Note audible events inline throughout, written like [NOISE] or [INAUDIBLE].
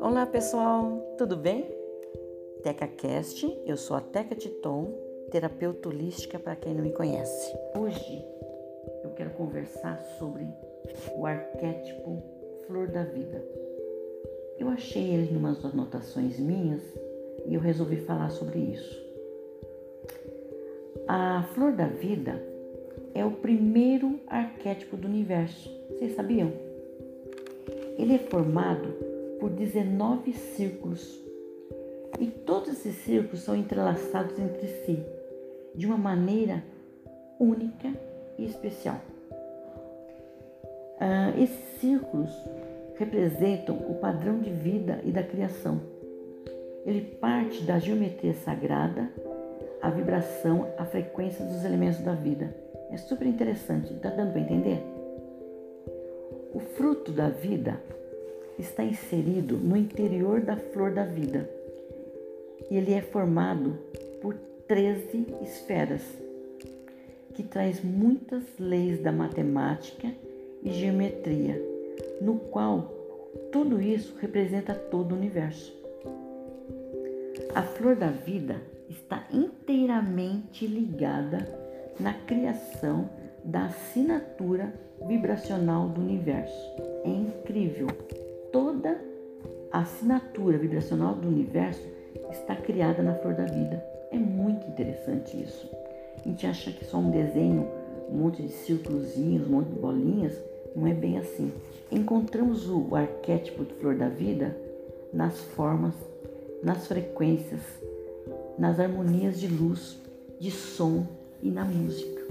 Olá pessoal, tudo bem? TecaCast, eu sou a Teca Titon, terapeuta holística para quem não me conhece. Hoje eu quero conversar sobre o arquétipo Flor da Vida. Eu achei ele em umas anotações minhas e eu resolvi falar sobre isso. A Flor da Vida é o primeiro arquétipo do universo. Vocês sabiam? Ele é formado por 19 círculos e todos esses círculos são entrelaçados entre si de uma maneira única e especial. Ah, esses círculos representam o padrão de vida e da criação. Ele parte da geometria sagrada, a vibração, a frequência dos elementos da vida. É super interessante, tá dando para entender? O fruto da vida está inserido no interior da flor da vida e ele é formado por 13 esferas, que traz muitas leis da matemática e geometria, no qual tudo isso representa todo o universo. A flor da vida está inteiramente ligada na criação da assinatura vibracional do universo. É incrível. Toda a assinatura vibracional do universo está criada na flor da vida. É muito interessante isso. A gente acha que só um desenho, um monte de círculozinhos, um monte de bolinhas, não é bem assim. Encontramos o arquétipo de flor da vida nas formas, nas frequências, nas harmonias de luz, de som e na música.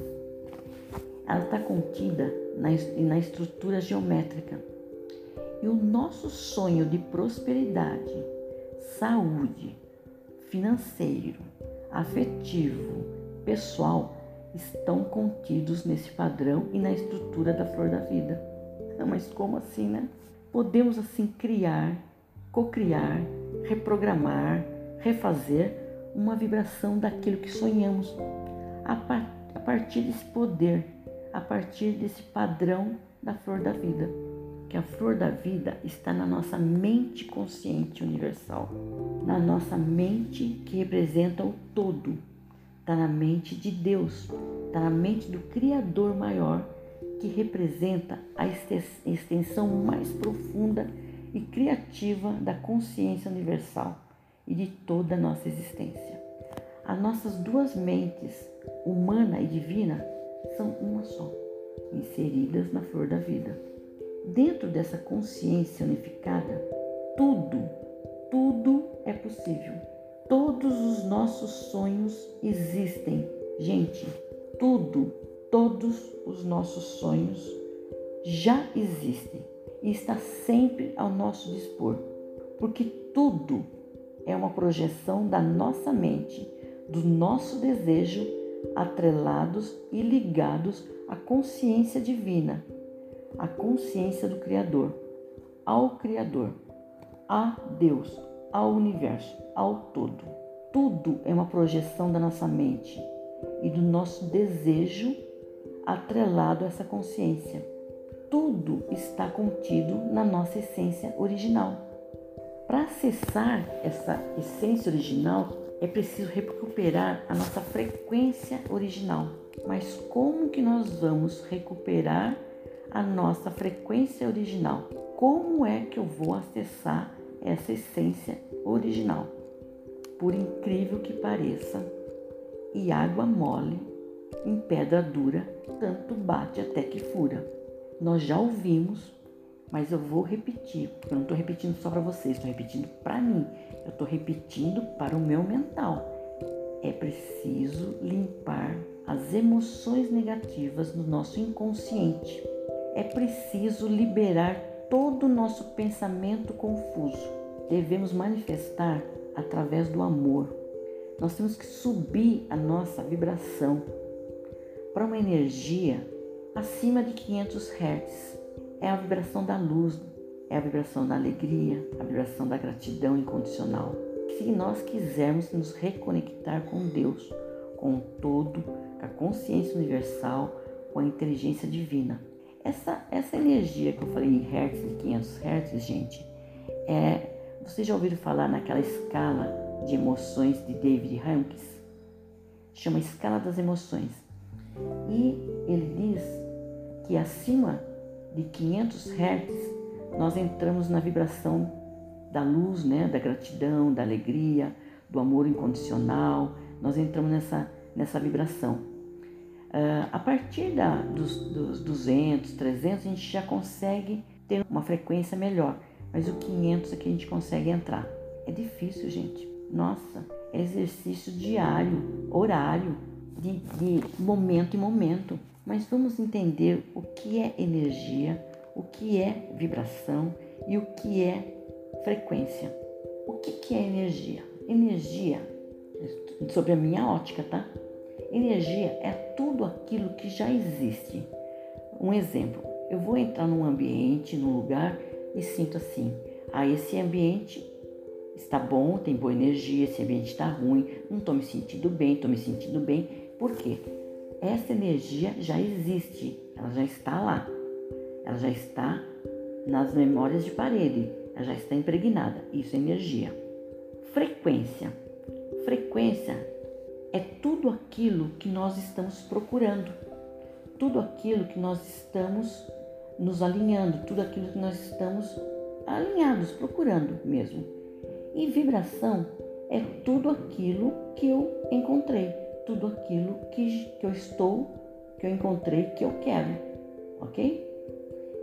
Ela está contida na, na estrutura geométrica. E o nosso sonho de prosperidade, saúde, financeiro, afetivo, pessoal estão contidos nesse padrão e na estrutura da flor da vida. [LAUGHS] Mas como assim, né? Podemos assim criar, cocriar, reprogramar, refazer uma vibração daquilo que sonhamos a, a partir desse poder, a partir desse padrão da flor da vida que a flor da vida está na nossa mente consciente universal, na nossa mente que representa o todo, está na mente de Deus, está na mente do Criador maior, que representa a extensão mais profunda e criativa da consciência universal e de toda a nossa existência. As nossas duas mentes, humana e divina, são uma só, inseridas na flor da vida. Dentro dessa consciência unificada, tudo, tudo é possível. Todos os nossos sonhos existem. Gente, tudo, todos os nossos sonhos já existem e está sempre ao nosso dispor, porque tudo é uma projeção da nossa mente, do nosso desejo, atrelados e ligados à consciência divina a consciência do Criador, ao Criador, a Deus, ao universo, ao todo. Tudo é uma projeção da nossa mente e do nosso desejo atrelado a essa consciência. Tudo está contido na nossa essência original. Para acessar essa essência original, é preciso recuperar a nossa frequência original. Mas como que nós vamos recuperar a nossa frequência original. Como é que eu vou acessar essa essência original? Por incrível que pareça, e água mole em pedra dura, tanto bate até que fura. Nós já ouvimos, mas eu vou repetir, porque eu não estou repetindo só para vocês, estou repetindo para mim, eu estou repetindo para o meu mental. É preciso limpar as emoções negativas do nosso inconsciente é preciso liberar todo o nosso pensamento confuso. Devemos manifestar através do amor. Nós temos que subir a nossa vibração para uma energia acima de 500 Hz. É a vibração da luz, é a vibração da alegria, a vibração da gratidão incondicional. Se nós quisermos nos reconectar com Deus, com o todo, com a consciência universal, com a inteligência divina, Essa, essa energia que eu falei em hertz, de 500 hertz, gente, é. Vocês já ouviram falar naquela escala de emoções de David Hawkins? Chama escala das emoções. E ele diz que acima de 500 hertz nós entramos na vibração da luz, né, da gratidão, da alegria, do amor incondicional. Nós entramos nessa, nessa vibração. Uh, a partir da, dos, dos 200, 300, a gente já consegue ter uma frequência melhor, mas o 500 é que a gente consegue entrar. É difícil, gente. Nossa, é exercício diário, horário, de, de momento em momento. Mas vamos entender o que é energia, o que é vibração e o que é frequência. O que, que é energia? Energia, sobre a minha ótica, tá? Energia é tudo aquilo que já existe. Um exemplo, eu vou entrar num ambiente, num lugar e sinto assim: ah, esse ambiente está bom, tem boa energia, esse ambiente está ruim, não estou me sentindo bem, estou me sentindo bem. Por quê? Essa energia já existe, ela já está lá, ela já está nas memórias de parede, ela já está impregnada. Isso é energia. Frequência. Frequência é tudo aquilo que nós estamos procurando, tudo aquilo que nós estamos nos alinhando, tudo aquilo que nós estamos alinhados, procurando mesmo. E vibração é tudo aquilo que eu encontrei, tudo aquilo que, que eu estou, que eu encontrei, que eu quero, ok?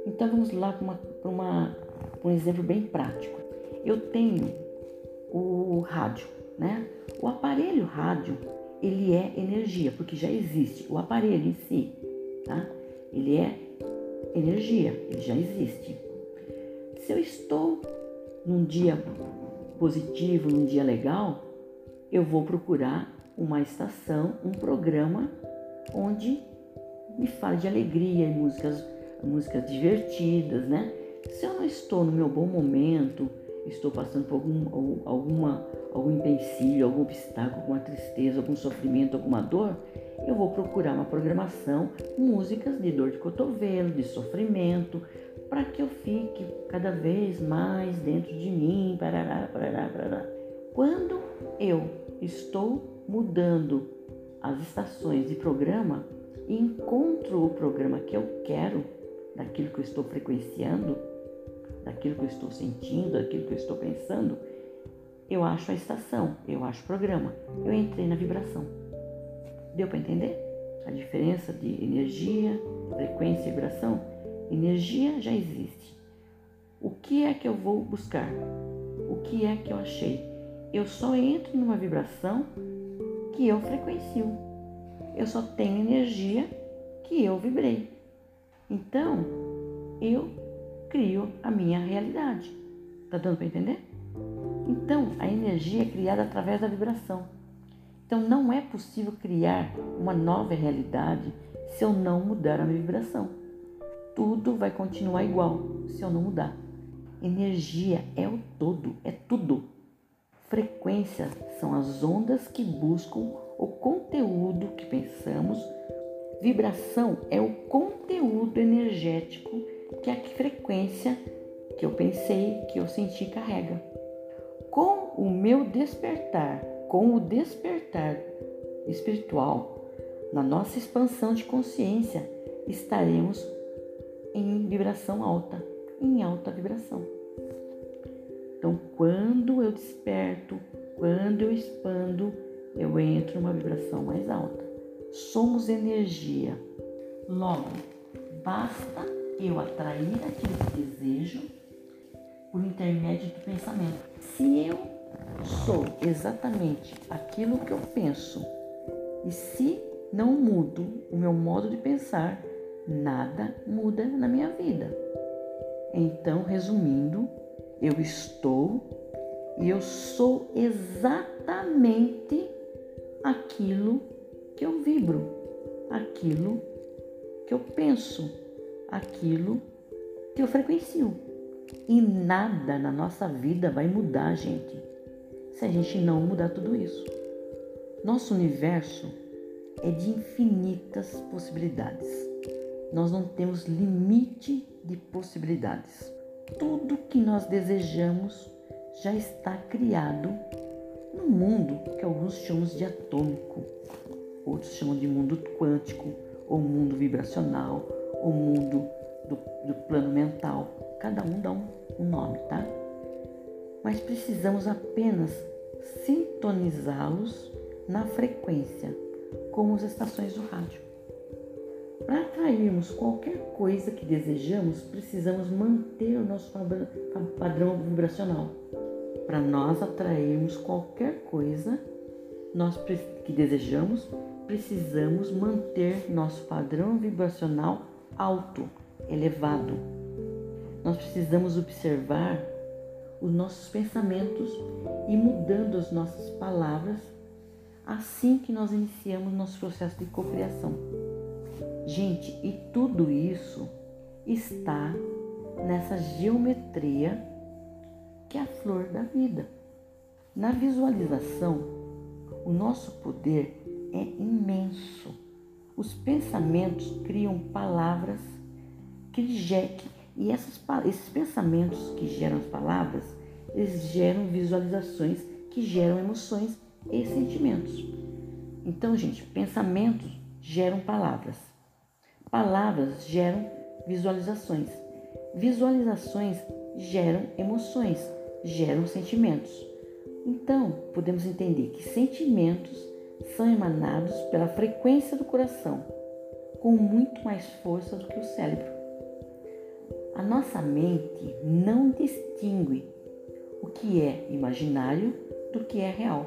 Então vamos lá para uma, um exemplo bem prático. Eu tenho o rádio, né? O aparelho rádio ele é energia, porque já existe. O aparelho em si, tá? Ele é energia, ele já existe. Se eu estou num dia positivo, num dia legal, eu vou procurar uma estação, um programa onde me fale de alegria e músicas, músicas divertidas, né? Se eu não estou no meu bom momento, estou passando por algum, alguma, algum empecilho, algum obstáculo, alguma tristeza, algum sofrimento, alguma dor, eu vou procurar uma programação, músicas de dor de cotovelo, de sofrimento, para que eu fique cada vez mais dentro de mim. Parará, parará, parará. Quando eu estou mudando as estações de programa e encontro o programa que eu quero, daquilo que eu estou frequenciando, daquilo que eu estou sentindo, daquilo que eu estou pensando, eu acho a estação, eu acho o programa. Eu entrei na vibração. Deu para entender? A diferença de energia, frequência e vibração? Energia já existe. O que é que eu vou buscar? O que é que eu achei? Eu só entro numa vibração que eu frequencio. Eu só tenho energia que eu vibrei. Então, eu crio a minha realidade. Tá dando para entender? Então, a energia é criada através da vibração. Então, não é possível criar uma nova realidade se eu não mudar a minha vibração. Tudo vai continuar igual se eu não mudar. Energia é o todo, é tudo. Frequência são as ondas que buscam o conteúdo que pensamos. Vibração é o conteúdo energético que a frequência que eu pensei, que eu senti carrega. Com o meu despertar, com o despertar espiritual, na nossa expansão de consciência, estaremos em vibração alta, em alta vibração. Então, quando eu desperto, quando eu expando, eu entro numa vibração mais alta. Somos energia. Logo, basta eu atrair aquilo que desejo por intermédio do pensamento. Se eu sou exatamente aquilo que eu penso e se não mudo o meu modo de pensar, nada muda na minha vida. Então, resumindo, eu estou e eu sou exatamente aquilo que eu vibro, aquilo que eu penso aquilo que eu frequencio. E nada na nossa vida vai mudar, gente, se a gente não mudar tudo isso. Nosso universo é de infinitas possibilidades. nós não temos limite de possibilidades. Tudo que nós desejamos já está criado no mundo que alguns chamam de atômico, outros chamam de mundo quântico, ou mundo vibracional, ou mundo do, do plano mental. Cada um dá um, um nome, tá? Mas precisamos apenas sintonizá-los na frequência, como as estações do rádio. Para atrairmos qualquer coisa que desejamos, precisamos manter o nosso padrão vibracional. Para nós atrairmos qualquer coisa nós que desejamos, precisamos manter nosso padrão vibracional alto, elevado. Nós precisamos observar os nossos pensamentos e mudando as nossas palavras assim que nós iniciamos nosso processo de cocriação. Gente, e tudo isso está nessa geometria que é a flor da vida. Na visualização, o nosso poder é imenso. Os pensamentos criam palavras que e essas, esses pensamentos que geram as palavras, eles geram visualizações que geram emoções e sentimentos. Então, gente, pensamentos geram palavras. Palavras geram visualizações. Visualizações geram emoções, geram sentimentos. Então, podemos entender que sentimentos são emanados pela frequência do coração, com muito mais força do que o cérebro. A nossa mente não distingue o que é imaginário do que é real,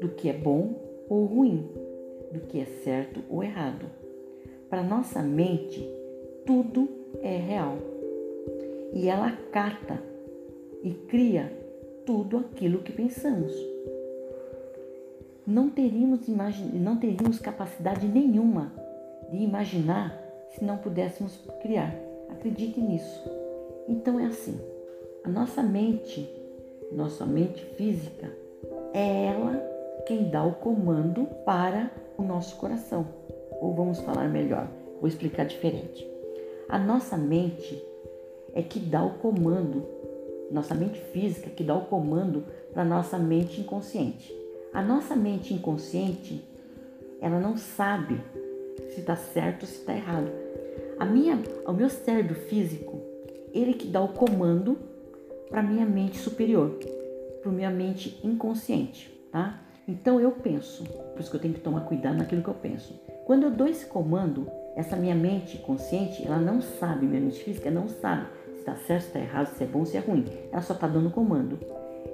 do que é bom ou ruim, do que é certo ou errado. Para nossa mente, tudo é real. E ela cata e cria tudo aquilo que pensamos. Não teríamos, não teríamos capacidade nenhuma de imaginar se não pudéssemos criar. Acredite nisso. Então é assim: a nossa mente, nossa mente física, é ela quem dá o comando para o nosso coração. Ou vamos falar melhor, vou explicar diferente. A nossa mente é que dá o comando, nossa mente física que dá o comando para nossa mente inconsciente. A nossa mente inconsciente, ela não sabe se está certo ou se está errado. A minha, o meu cérebro físico, ele que dá o comando para minha mente superior, para minha mente inconsciente, tá? Então eu penso, por isso que eu tenho que tomar cuidado naquilo que eu penso. Quando eu dou esse comando, essa minha mente consciente, ela não sabe, minha mente física não sabe se está certo, se está errado, se é bom, se é ruim. Ela só está dando comando.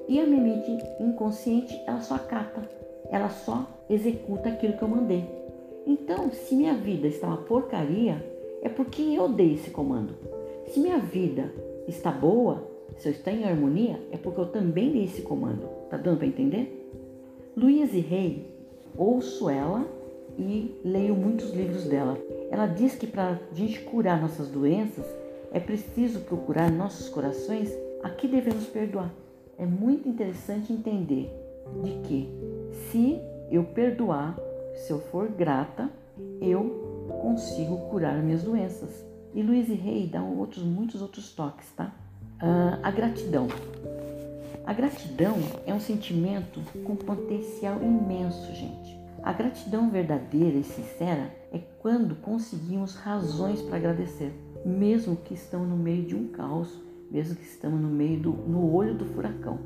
E a minha mente inconsciente, ela só acata, ela só executa aquilo que eu mandei. Então, se minha vida está uma porcaria, é porque eu dei esse comando. Se minha vida está boa, se eu estou em harmonia, é porque eu também dei esse comando. Tá dando para entender? Louise Hay, ouço ela e leio muitos livros dela. Ela diz que para a gente curar nossas doenças, é preciso procurar nossos corações a que devemos perdoar. É muito interessante entender de que se eu perdoar, se eu for grata, eu consigo curar minhas doenças. E Louise Hay dá outros, muitos outros toques, tá? Uh, a gratidão. A gratidão é um sentimento com potencial imenso, gente. A gratidão verdadeira e sincera é quando conseguimos razões para agradecer, mesmo que estamos no meio de um caos, mesmo que estamos no meio do no olho do furacão.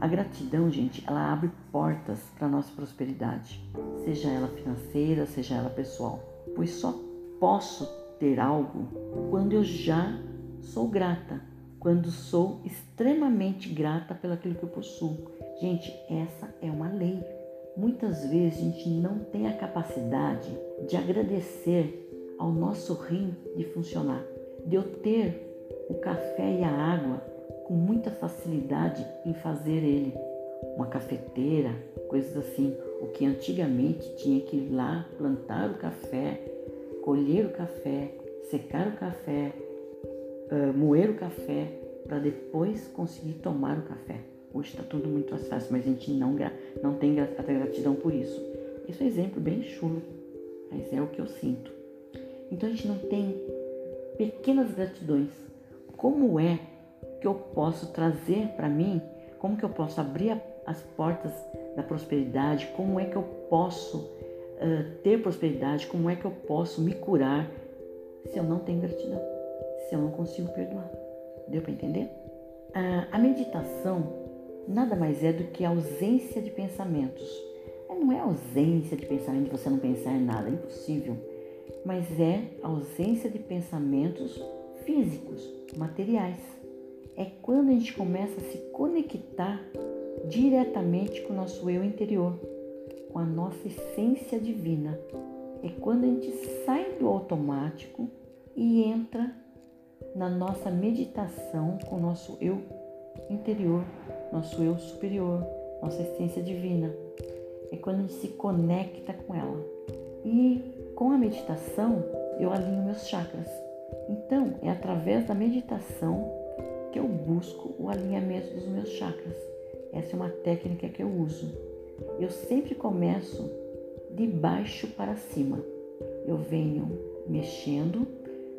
A gratidão, gente, ela abre portas para nossa prosperidade, seja ela financeira, seja ela pessoal pois só posso ter algo quando eu já sou grata, quando sou extremamente grata pelaquilo que eu possuo. Gente, essa é uma lei. Muitas vezes a gente não tem a capacidade de agradecer ao nosso rim de funcionar, de eu ter o café e a água com muita facilidade em fazer ele. Uma cafeteira, coisas assim, o que antigamente tinha que ir lá plantar o café, colher o café, secar o café, uh, moer o café, para depois conseguir tomar o café. Hoje está tudo muito mais fácil, mas a gente não, não tem gratidão por isso. Isso é um exemplo bem chulo, mas é o que eu sinto. Então a gente não tem pequenas gratidões. Como é que eu posso trazer para mim? Como que eu posso abrir as portas da prosperidade? Como é que eu posso uh, ter prosperidade? Como é que eu posso me curar se eu não tenho gratidão? Se eu não consigo perdoar? Deu para entender? Uh, a meditação nada mais é do que a ausência de pensamentos. É, não é ausência de pensamento de você não pensar em nada, é impossível. Mas é ausência de pensamentos físicos, materiais. É quando a gente começa a se conectar diretamente com o nosso eu interior, com a nossa essência divina. É quando a gente sai do automático e entra na nossa meditação com o nosso eu interior, nosso eu superior, nossa essência divina. É quando a gente se conecta com ela. E com a meditação, eu alinho meus chakras. Então, é através da meditação que eu busco o alinhamento dos meus chakras. Essa é uma técnica que eu uso. Eu sempre começo de baixo para cima. Eu venho mexendo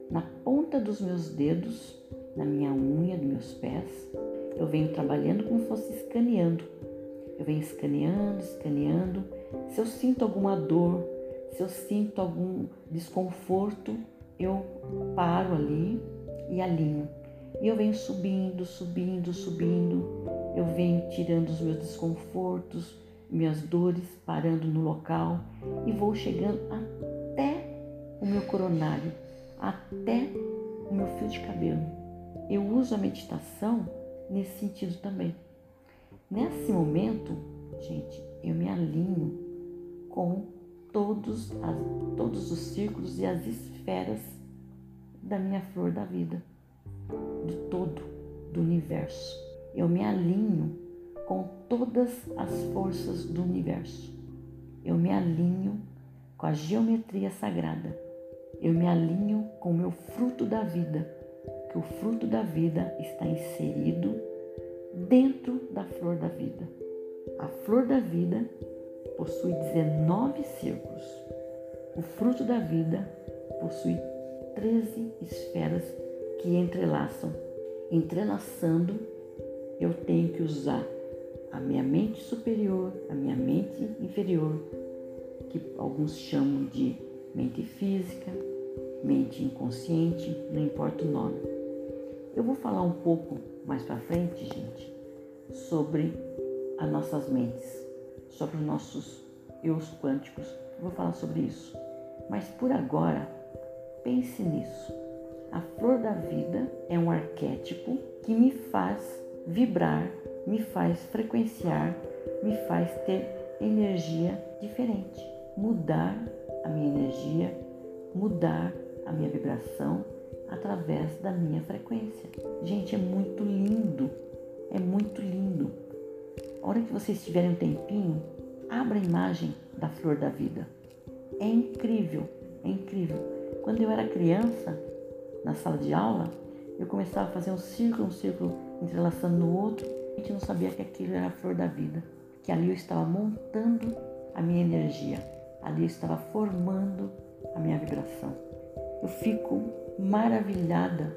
na ponta dos meus dedos, na minha unha dos meus pés. Eu venho trabalhando como se fosse escaneando. Eu venho escaneando, escaneando. Se eu sinto alguma dor, se eu sinto algum desconforto, eu paro ali e alinho. E eu venho subindo, subindo, subindo. Eu venho tirando os meus desconfortos, minhas dores, parando no local e vou chegando até o meu coronário, até o meu fio de cabelo. Eu uso a meditação nesse sentido também. Nesse momento, gente, eu me alinho com todos, as, todos os círculos e as esferas da minha flor da vida, do todo, do universo. Eu me alinho com todas as forças do universo. Eu me alinho com a geometria sagrada. Eu me alinho com o meu fruto da vida, que o fruto da vida está inserido dentro da flor da vida. A flor da vida possui 19 círculos. O fruto da vida possui 13 esferas que entrelaçam. Entrelaçando, eu tenho que usar a minha mente superior, a minha mente inferior, que alguns chamam de mente física, mente inconsciente, não importa o nome. Eu vou falar um pouco mais para frente, gente, sobre as nossas mentes sobre os nossos eus quânticos. vou falar sobre isso. Mas por agora, pense nisso. A flor da vida é um arquétipo que me faz vibrar, me faz frequenciar, me faz ter energia diferente, mudar a minha energia, mudar a minha vibração através da minha frequência. Gente, é muito lindo, é muito lindo. A hora que vocês tiverem um tempinho, abra a imagem da flor da vida. É incrível, é incrível. Quando eu era criança, na sala de aula, eu começava a fazer um círculo, um círculo entrelaçando no outro. A gente não sabia que aquilo era a flor da vida, que ali eu estava montando a minha energia, ali eu estava formando a minha vibração. Eu fico maravilhada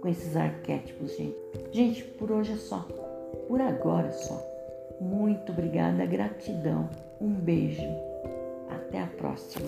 com esses arquétipos, gente. Gente, por hoje é só. Por agora é só. Muito obrigada, gratidão. Um beijo. Até a próxima.